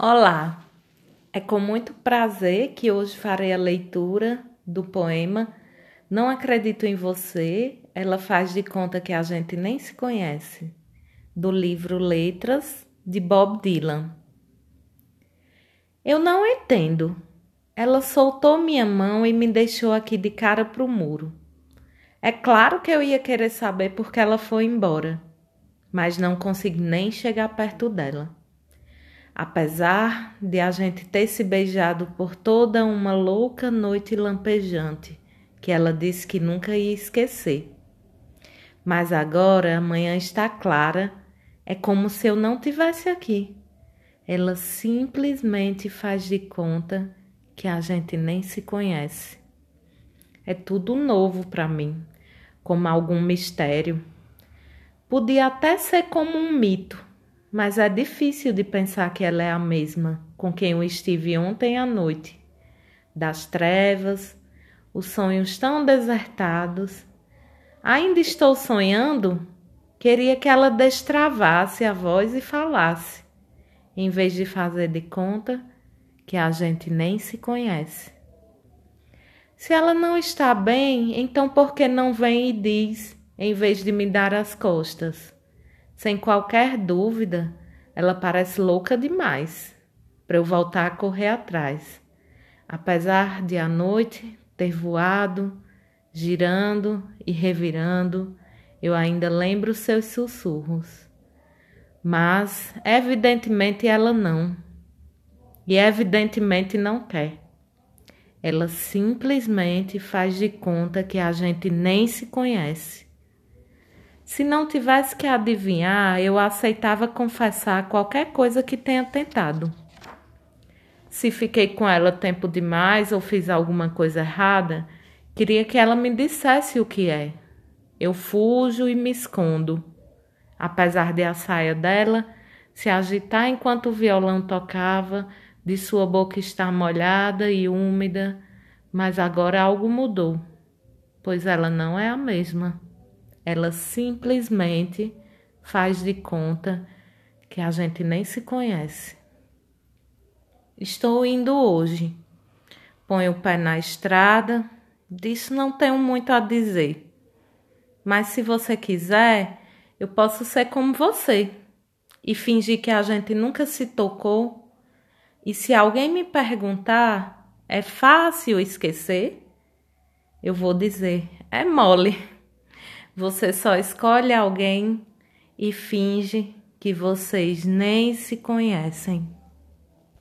Olá, é com muito prazer que hoje farei a leitura do poema Não Acredito em Você, ela faz de conta que a gente nem se conhece, do livro Letras de Bob Dylan. Eu não entendo. Ela soltou minha mão e me deixou aqui de cara pro muro. É claro que eu ia querer saber por que ela foi embora, mas não consegui nem chegar perto dela. Apesar de a gente ter se beijado por toda uma louca noite lampejante, que ela disse que nunca ia esquecer. Mas agora a manhã está clara, é como se eu não tivesse aqui. Ela simplesmente faz de conta que a gente nem se conhece. É tudo novo para mim, como algum mistério. Podia até ser como um mito, mas é difícil de pensar que ela é a mesma com quem eu estive ontem à noite. Das trevas, os sonhos tão desertados. Ainda estou sonhando? Queria que ela destravasse a voz e falasse, em vez de fazer de conta que a gente nem se conhece. Se ela não está bem, então por que não vem e diz, em vez de me dar as costas? Sem qualquer dúvida, ela parece louca demais para eu voltar a correr atrás. Apesar de à noite ter voado, girando e revirando, eu ainda lembro seus sussurros. Mas, evidentemente, ela não. E evidentemente não quer. Ela simplesmente faz de conta que a gente nem se conhece. Se não tivesse que adivinhar, eu aceitava confessar qualquer coisa que tenha tentado. Se fiquei com ela tempo demais ou fiz alguma coisa errada, queria que ela me dissesse o que é. Eu fujo e me escondo. Apesar de a saia dela se agitar enquanto o violão tocava, de sua boca estar molhada e úmida, mas agora algo mudou, pois ela não é a mesma. Ela simplesmente faz de conta que a gente nem se conhece. Estou indo hoje. Ponho o pé na estrada. Disso não tenho muito a dizer. Mas se você quiser, eu posso ser como você e fingir que a gente nunca se tocou. E se alguém me perguntar, é fácil esquecer? Eu vou dizer, é mole. Você só escolhe alguém e finge que vocês nem se conhecem.